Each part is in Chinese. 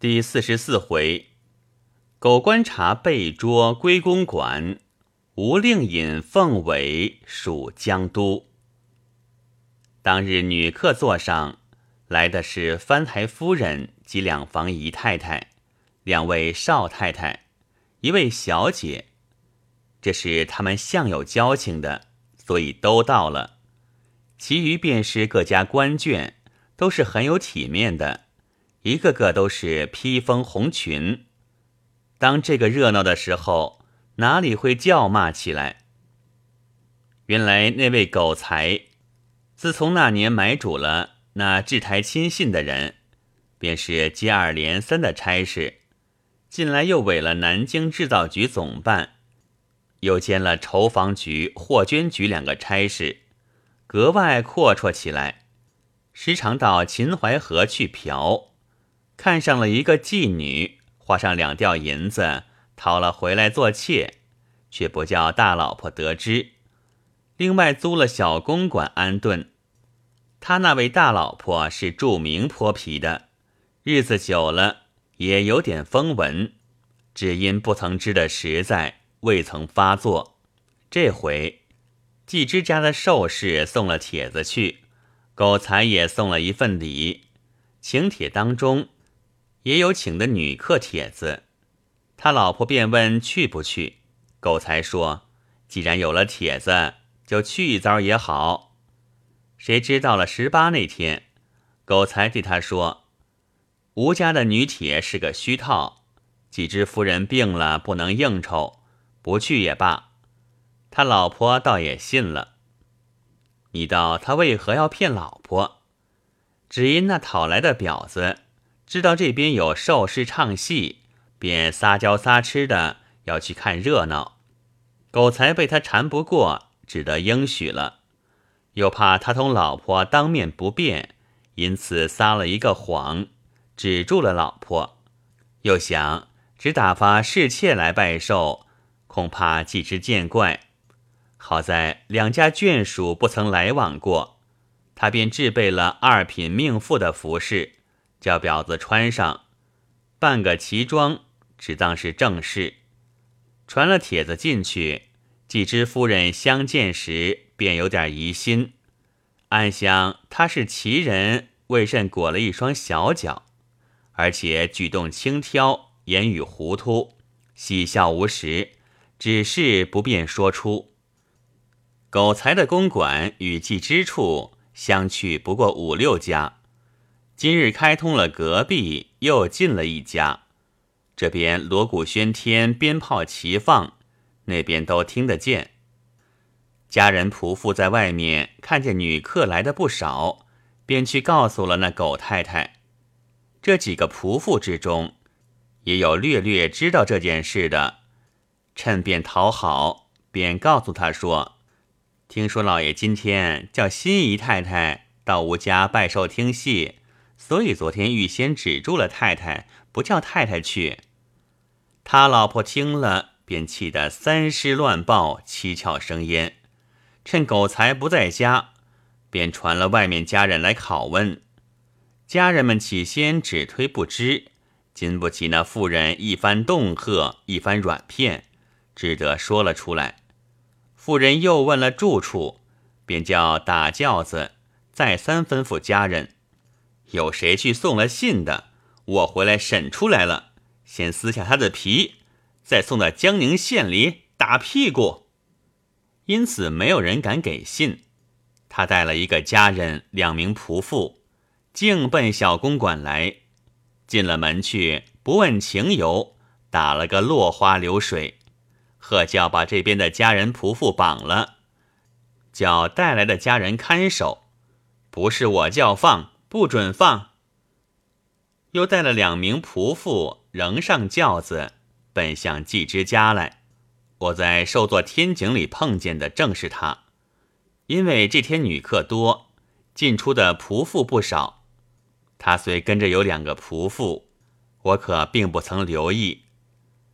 第四十四回，狗观察被捉归公馆，吴令尹凤尾属江都。当日女客座上来的是翻台夫人及两房姨太太，两位少太太，一位小姐。这是他们相有交情的，所以都到了。其余便是各家官眷，都是很有体面的。一个个都是披风红裙，当这个热闹的时候，哪里会叫骂起来？原来那位狗才，自从那年买主了那制台亲信的人，便是接二连三的差事，近来又委了南京制造局总办，又兼了筹防局、货捐局两个差事，格外阔绰起来，时常到秦淮河去嫖。看上了一个妓女，花上两吊银子，讨了回来做妾，却不叫大老婆得知。另外租了小公馆安顿。他那位大老婆是著名泼皮的，日子久了也有点风闻，只因不曾知的实在，未曾发作。这回季之家的寿事送了帖子去，狗才也送了一份礼，请帖当中。也有请的女客帖子，他老婆便问去不去。狗才说：“既然有了帖子，就去一遭也好。”谁知到了十八那天，狗才对他说：“吴家的女帖是个虚套，几只夫人病了，不能应酬，不去也罢。”他老婆倒也信了。你道他为何要骗老婆？只因那讨来的婊子。知道这边有寿事唱戏，便撒娇撒痴的要去看热闹。狗才被他缠不过，只得应许了。又怕他同老婆当面不便，因此撒了一个谎，止住了老婆。又想只打发侍妾来拜寿，恐怕既之见怪。好在两家眷属不曾来往过，他便置备了二品命妇的服饰。叫婊子穿上，扮个奇装，只当是正事。传了帖子进去，季知夫人相见时便有点疑心，暗想他是奇人，为甚裹了一双小脚，而且举动轻佻，言语糊涂，喜笑无实，只是不便说出。狗才的公馆与季之处相去不过五六家。今日开通了隔壁，又进了一家。这边锣鼓喧天，鞭炮齐放，那边都听得见。家人仆妇在外面看见女客来的不少，便去告诉了那狗太太。这几个仆妇之中，也有略略知道这件事的，趁便讨好，便告诉他说：“听说老爷今天叫新姨太太到吴家拜寿听戏。”所以昨天预先止住了太太，不叫太太去。他老婆听了，便气得三尸乱抱，七窍生烟。趁狗才不在家，便传了外面家人来拷问。家人们起先只推不知，经不起那妇人一番恫吓，一番软骗，只得说了出来。妇人又问了住处，便叫打轿子，再三吩咐家人。有谁去送了信的？我回来审出来了，先撕下他的皮，再送到江宁县里打屁股。因此没有人敢给信。他带了一个家人，两名仆妇，径奔小公馆来。进了门去，不问情由，打了个落花流水，喝叫把这边的家人仆妇绑了，叫带来的家人看守。不是我叫放。不准放！又带了两名仆妇，仍上轿子，奔向季之家来。我在受座天井里碰见的正是他，因为这天女客多，进出的仆妇不少。他虽跟着有两个仆妇，我可并不曾留意。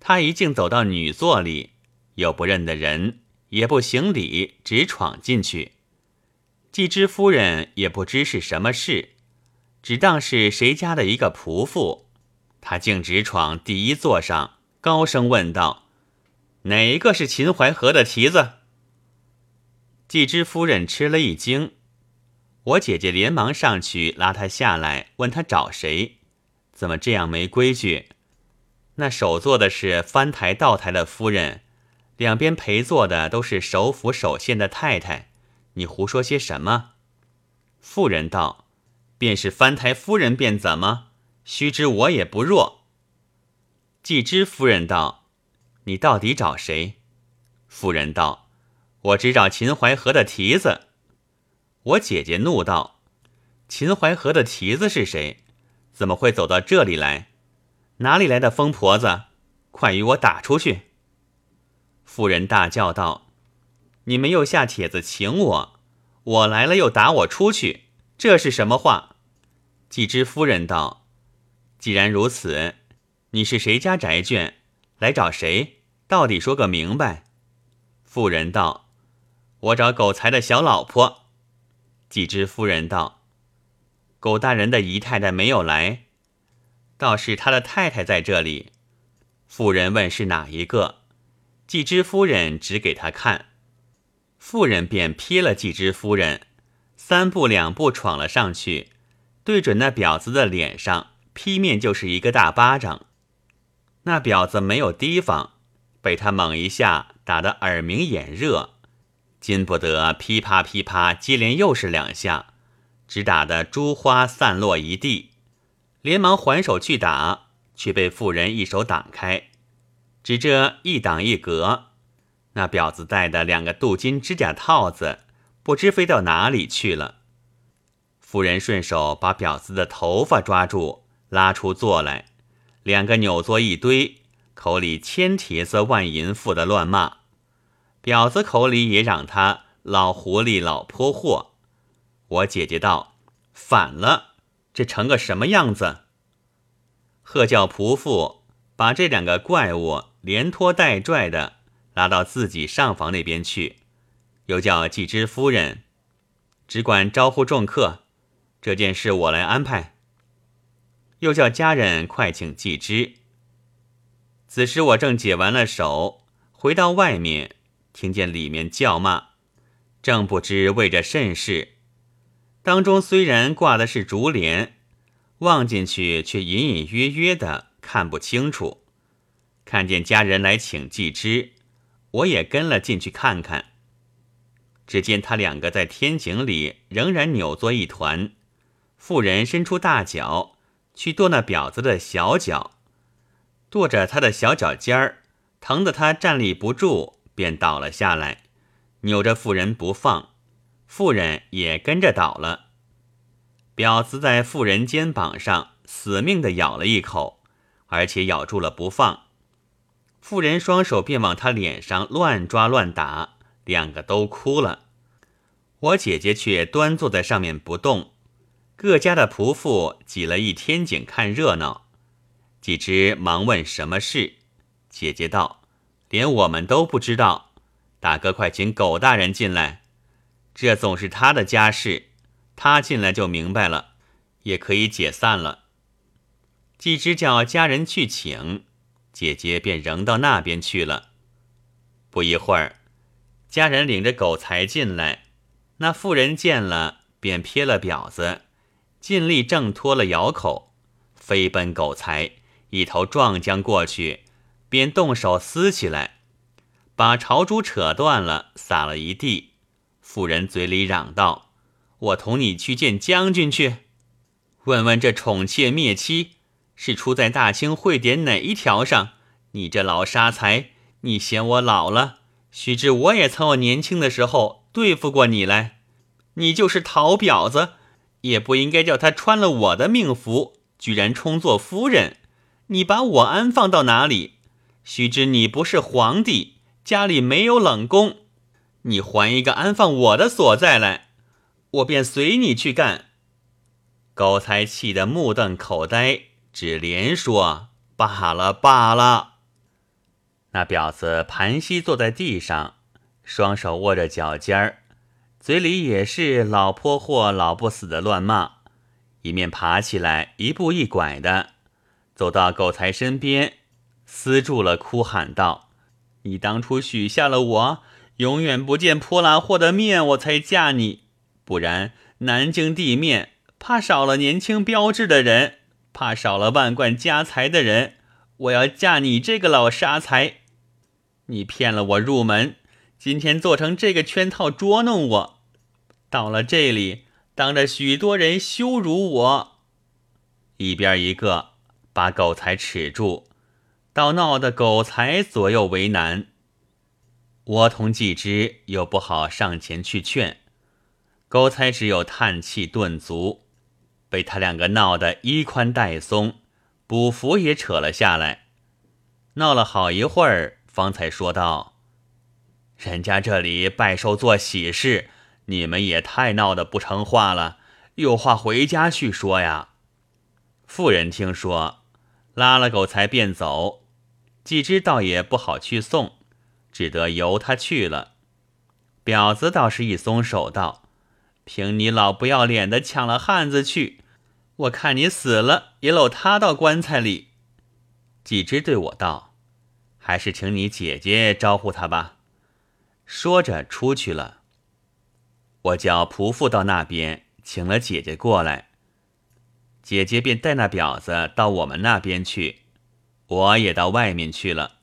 他一径走到女座里，又不认得人，也不行礼，直闯进去。季之夫人也不知是什么事。只当是谁家的一个仆妇，他径直闯第一座上，高声问道：“哪一个是秦淮河的蹄子？”季之夫人吃了一惊，我姐姐连忙上去拉她下来，问她找谁？怎么这样没规矩？那首座的是翻台倒台的夫人，两边陪坐的都是首府首县的太太。你胡说些什么？妇人道：“便是翻台夫人，便怎么？须知我也不弱。”季之夫人道：“你到底找谁？”夫人道：“我只找秦淮河的蹄子。”我姐姐怒道：“秦淮河的蹄子是谁？怎么会走到这里来？”哪里来的疯婆子？快与我打出去！妇人大叫道：“你们又下帖子请我，我来了又打我出去，这是什么话？”季之夫人道：“既然如此，你是谁家宅眷？来找谁？到底说个明白。”妇人道：“我找狗才的小老婆。”季之夫人道：“狗大人的姨太太没有来。”倒是他的太太在这里。妇人问是哪一个，季之夫人指给他看，妇人便瞥了季之夫人，三步两步闯了上去，对准那婊子的脸上劈面就是一个大巴掌。那婊子没有提防，被他猛一下打得耳鸣眼热，禁不得噼啪噼啪接连又是两下，只打得珠花散落一地。连忙还手去打，却被妇人一手挡开，只这一挡一格，那婊子戴的两个镀金指甲套子不知飞到哪里去了。妇人顺手把婊子的头发抓住，拉出座来，两个扭作一堆，口里千帖子万银妇的乱骂，婊子口里也嚷他老狐狸、老泼货。我姐姐道：“反了。”这成个什么样子？喝叫仆妇把这两个怪物连拖带拽的拉到自己上房那边去，又叫季之夫人只管招呼众客，这件事我来安排。又叫家人快请季之。此时我正解完了手，回到外面，听见里面叫骂，正不知为着甚事。当中虽然挂的是竹帘，望进去却隐隐约约的看不清楚。看见家人来请季之，我也跟了进去看看。只见他两个在天井里仍然扭作一团，妇人伸出大脚去跺那婊子的小脚，跺着他的小脚尖儿，疼得他站立不住，便倒了下来，扭着妇人不放。妇人也跟着倒了，婊子在妇人肩膀上死命的咬了一口，而且咬住了不放。妇人双手便往他脸上乱抓乱打，两个都哭了。我姐姐却端坐在上面不动。各家的仆妇挤了一天井看热闹，几只忙问什么事。姐姐道：“连我们都不知道，大哥快请狗大人进来。”这总是他的家事，他进来就明白了，也可以解散了。季之叫家人去请，姐姐便仍到那边去了。不一会儿，家人领着狗才进来，那妇人见了，便撇了婊子，尽力挣脱了咬口，飞奔狗才，一头撞将过去，便动手撕起来，把朝珠扯断了，撒了一地。妇人嘴里嚷道：“我同你去见将军去，问问这宠妾灭妻是出在大清会典哪一条上？你这老杀财，你嫌我老了？须知我也曾有年轻的时候对付过你来。你就是讨婊子，也不应该叫他穿了我的命符，居然充作夫人。你把我安放到哪里？须知你不是皇帝，家里没有冷宫。”你还一个安放我的所在来，我便随你去干。高才气得目瞪口呆，只连说罢了罢了。那婊子盘膝坐在地上，双手握着脚尖儿，嘴里也是老泼货、老不死的乱骂，一面爬起来，一步一拐的走到狗才身边，撕住了，哭喊道：“你当初许下了我永远不见泼辣货的面，我才嫁你。不然南京地面怕少了年轻标致的人，怕少了万贯家财的人。我要嫁你这个老杀财！你骗了我入门，今天做成这个圈套捉弄我。到了这里，当着许多人羞辱我。”一边一个把狗才持住，倒闹得狗才左右为难。我同季之又不好上前去劝，狗才只有叹气顿足，被他两个闹得衣宽带松，补服也扯了下来。闹了好一会儿，方才说道：“人家这里拜寿做喜事，你们也太闹得不成话了，有话回家去说呀。”妇人听说，拉了狗才便走。季之倒也不好去送，只得由他去了。婊子倒是一松手道：“凭你老不要脸的抢了汉子去，我看你死了也搂他到棺材里。”季之对我道：“还是请你姐姐招呼他吧。”说着出去了。我叫仆妇到那边请了姐姐过来。姐姐便带那婊子到我们那边去，我也到外面去了。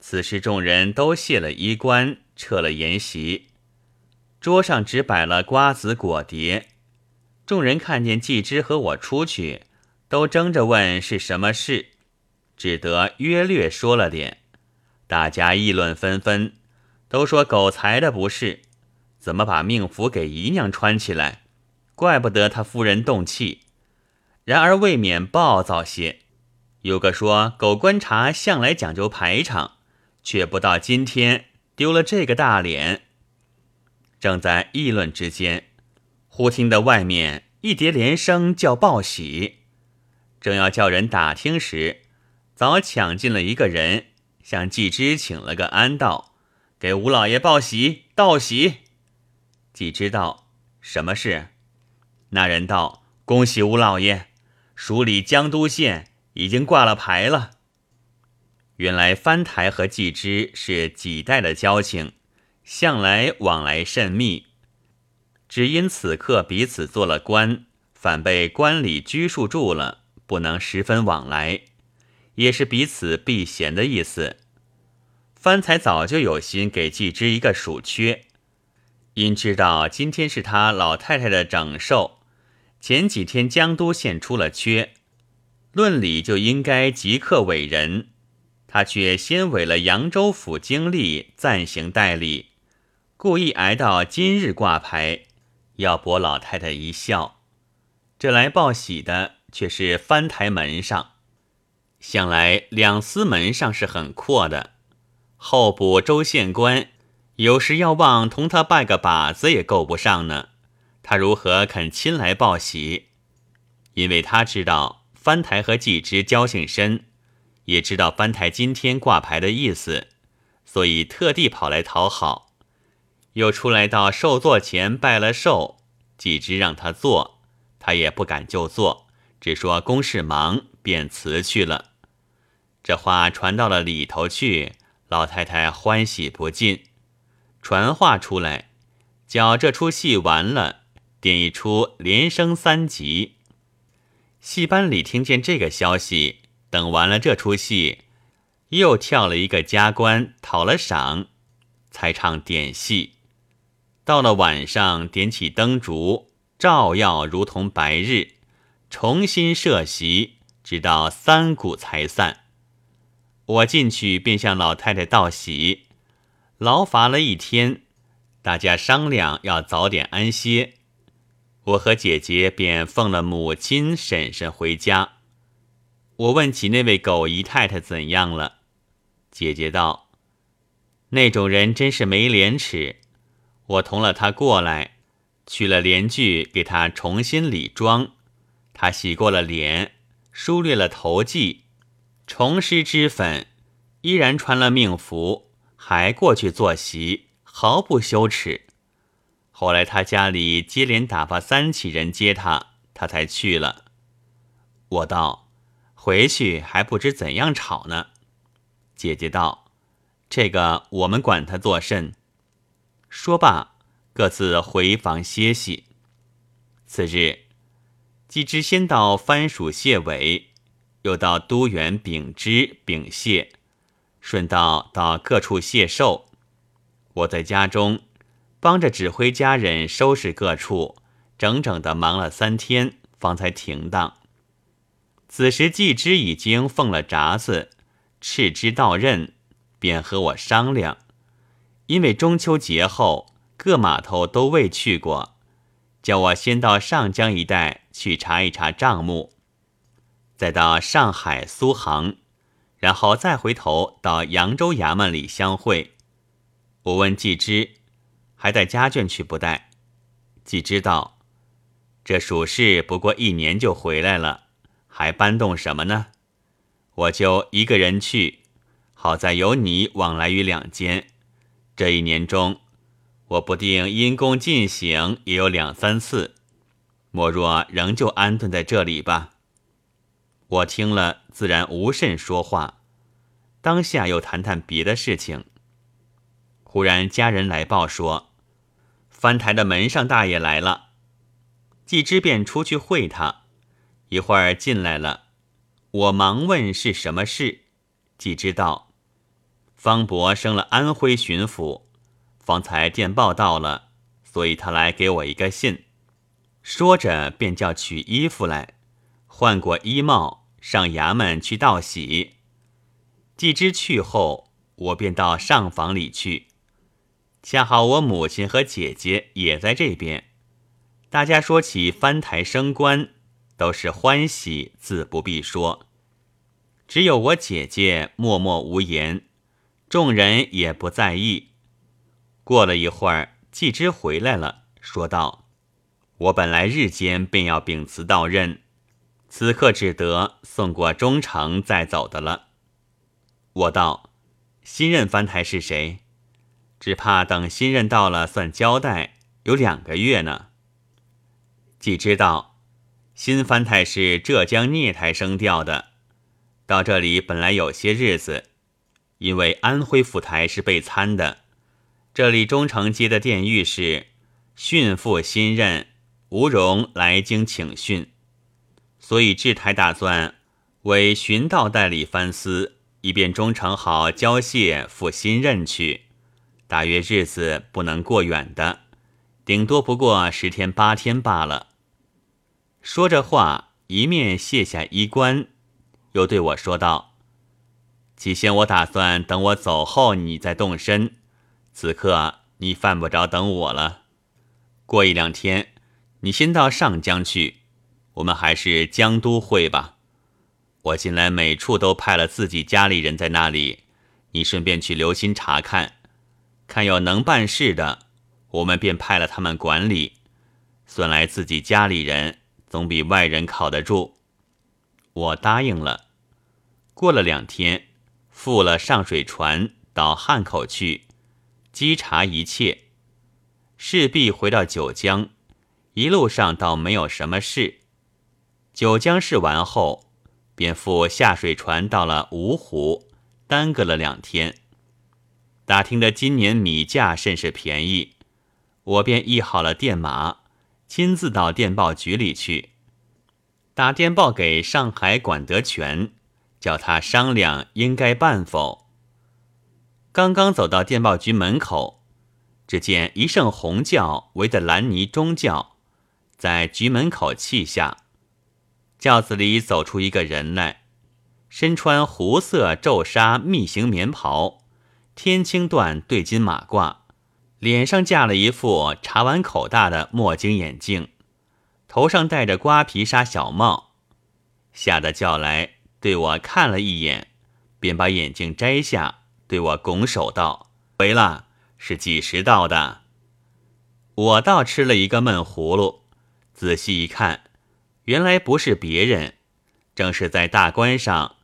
此时众人都卸了衣冠，撤了筵席，桌上只摆了瓜子果碟。众人看见季之和我出去，都争着问是什么事，只得约略说了点。大家议论纷纷，都说狗才的不是，怎么把命符给姨娘穿起来？怪不得他夫人动气。然而未免暴躁些，有个说狗观察向来讲究排场，却不到今天丢了这个大脸。正在议论之间，忽听得外面一叠连声叫报喜，正要叫人打听时，早抢进了一个人，向季之请了个安道，给吴老爷报喜道喜。季之道什么事？那人道：恭喜吴老爷。署里江都县已经挂了牌了。原来翻台和季之是几代的交情，向来往来甚密。只因此刻彼此做了官，反被官里拘束住了，不能十分往来，也是彼此避嫌的意思。藩才早就有心给季之一个署缺，因知道今天是他老太太的整寿。前几天江都县出了缺，论理就应该即刻委人，他却先委了扬州府经历暂行代理，故意挨到今日挂牌，要博老太太一笑。这来报喜的却是翻台门上，想来两司门上是很阔的，候补州县官有时要望同他拜个把子也够不上呢。他如何肯亲来报喜？因为他知道藩台和季之交情深，也知道藩台今天挂牌的意思，所以特地跑来讨好。又出来到寿座前拜了寿，几只让他坐，他也不敢就坐，只说公事忙，便辞去了。这话传到了里头去，老太太欢喜不尽，传话出来，叫这出戏完了。点一出连升三级，戏班里听见这个消息，等完了这出戏，又跳了一个加官，讨了赏，才唱点戏。到了晚上，点起灯烛，照耀如同白日，重新设席，直到三鼓才散。我进去便向老太太道喜，劳乏了一天，大家商量要早点安歇。我和姐姐便奉了母亲、婶婶回家。我问起那位狗姨太太怎样了，姐姐道：“那种人真是没廉耻。我同了他过来，取了帘具给他重新理妆。他洗过了脸，梳略了头髻，重施脂粉，依然穿了命服，还过去坐席，毫不羞耻。”后来他家里接连打发三起人接他，他才去了。我道：“回去还不知怎样吵呢。姐姐道：“这个我们管他作甚？”说罢，各自回房歇息。次日，季之先到番薯谢尾，又到都园秉之秉谢，顺道到各处谢寿。我在家中帮着指挥家人收拾各处，整整的忙了三天，方才停当。此时季之已经奉了札子，赤之到任，便和我商量，因为中秋节后各码头都未去过。叫我先到上江一带去查一查账目，再到上海、苏杭，然后再回头到扬州衙门里相会。我问季之，还带家眷去不带？季之道：“这属事不过一年就回来了，还搬动什么呢？我就一个人去，好在有你往来于两间，这一年中。”我不定因公进行也有两三次，莫若仍旧安顿在这里吧。我听了自然无甚说话，当下又谈谈别的事情。忽然家人来报说，翻台的门上大爷来了，季之便出去会他，一会儿进来了，我忙问是什么事，季之道，方伯升了安徽巡抚。方才电报到了，所以他来给我一个信。说着，便叫取衣服来，换过衣帽，上衙门去道喜。季之去后，我便到上房里去，恰好我母亲和姐姐也在这边。大家说起翻台升官，都是欢喜，自不必说。只有我姐姐默默无言，众人也不在意。过了一会儿，季之回来了，说道：“我本来日间便要秉辞到任，此刻只得送过忠诚再走的了。”我道：“新任藩台是谁？只怕等新任到了算交代，有两个月呢。”季知道，新藩台是浙江聂台升调的，到这里本来有些日子，因为安徽府台是被参的。这里中城街的殿御史训复新任，吴荣来京请训，所以制台打算为寻道代理藩司，以便中城好交谢赴新任去。大约日子不能过远的，顶多不过十天八天罢了。说着话，一面卸下衣冠，又对我说道：“起先我打算等我走后，你再动身。”此刻你犯不着等我了，过一两天，你先到上江去，我们还是江都会吧。我近来每处都派了自己家里人在那里，你顺便去留心查看，看有能办事的，我们便派了他们管理。算来自己家里人总比外人靠得住。我答应了。过了两天，付了上水船到汉口去。稽查一切，势必回到九江。一路上倒没有什么事。九江试完后，便赴下水船到了芜湖，耽搁了两天。打听得今年米价甚是便宜，我便议好了电码，亲自到电报局里去，打电报给上海管德全，叫他商量应该办否。刚刚走到电报局门口，只见一圣红轿围的蓝泥中轿，在局门口砌下。轿子里走出一个人来，身穿湖色皱纱密型棉袍，天青缎对襟马褂，脸上架了一副茶碗口大的墨镜眼镜，头上戴着瓜皮纱小帽，吓得叫来对我看了一眼，便把眼镜摘下。对我拱手道：“回了，是几时到的？”我倒吃了一个闷葫芦，仔细一看，原来不是别人，正是在大关上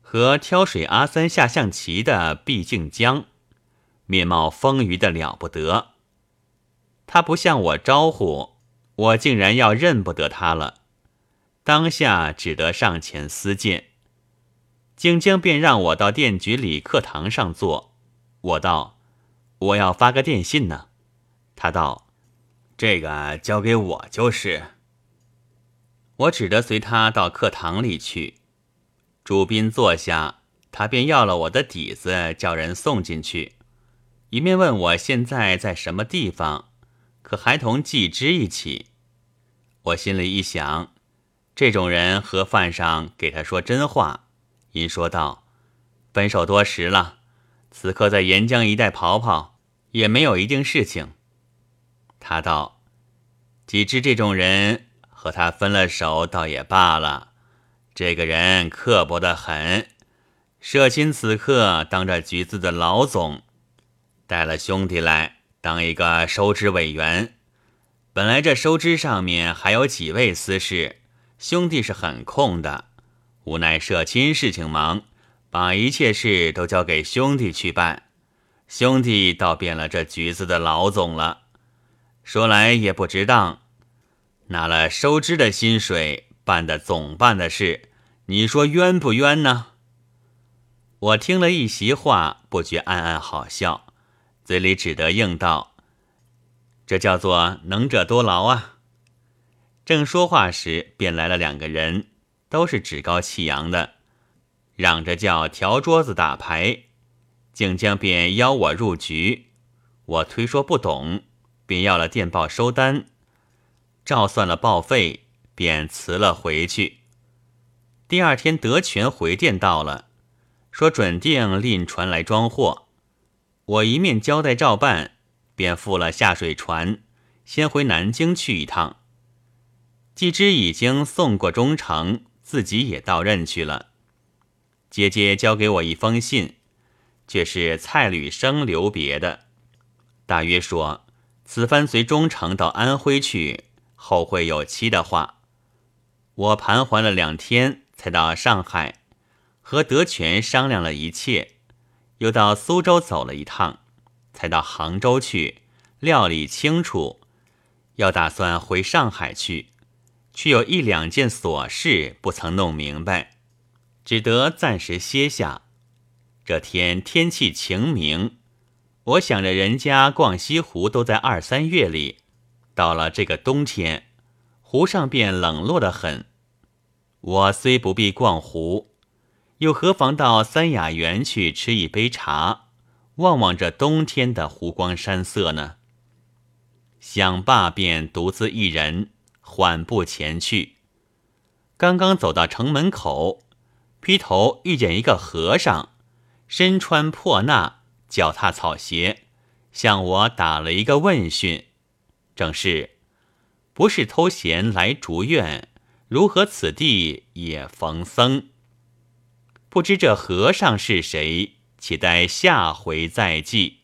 和挑水阿三下象棋的毕竟江，面貌丰腴的了不得。他不向我招呼，我竟然要认不得他了，当下只得上前私见。静静便让我到店局里课堂上坐。我道：“我要发个电信呢。”他道：“这个交给我就是。”我只得随他到课堂里去。主宾坐下，他便要了我的底子，叫人送进去，一面问我现在在什么地方，可还同季之一起。我心里一想，这种人和饭上给他说真话。因说道：“分手多时了，此刻在沿江一带跑跑，也没有一定事情。”他道：“几知这种人和他分了手，倒也罢了。这个人刻薄得很。社亲此刻当着局子的老总，带了兄弟来当一个收支委员。本来这收支上面还有几位私事，兄弟是很空的。”无奈社亲事情忙，把一切事都交给兄弟去办，兄弟倒变了这局子的老总了。说来也不值当，拿了收支的薪水办的总办的事，你说冤不冤呢？我听了一席话，不觉暗暗好笑，嘴里只得应道：“这叫做能者多劳啊。”正说话时，便来了两个人。都是趾高气扬的，嚷着叫调桌子打牌，竟将便邀我入局。我推说不懂，便要了电报收单，照算了报费，便辞了回去。第二天德全回电到了，说准定另船来装货。我一面交代照办，便付了下水船，先回南京去一趟。既知已经送过中城。自己也到任去了。姐姐交给我一封信，却是蔡履生留别的，大约说此番随忠诚到安徽去，后会有期的话。我盘桓了两天，才到上海，和德全商量了一切，又到苏州走了一趟，才到杭州去料理清楚，要打算回上海去。却有一两件琐事不曾弄明白，只得暂时歇下。这天天气晴明，我想着人家逛西湖都在二三月里，到了这个冬天，湖上便冷落得很。我虽不必逛湖，又何妨到三雅园去吃一杯茶，望望这冬天的湖光山色呢？想罢，便独自一人。缓步前去，刚刚走到城门口，劈头遇见一个和尚，身穿破衲，脚踏草鞋，向我打了一个问讯，正是：不是偷闲来竹院，如何此地也逢僧？不知这和尚是谁？且待下回再记。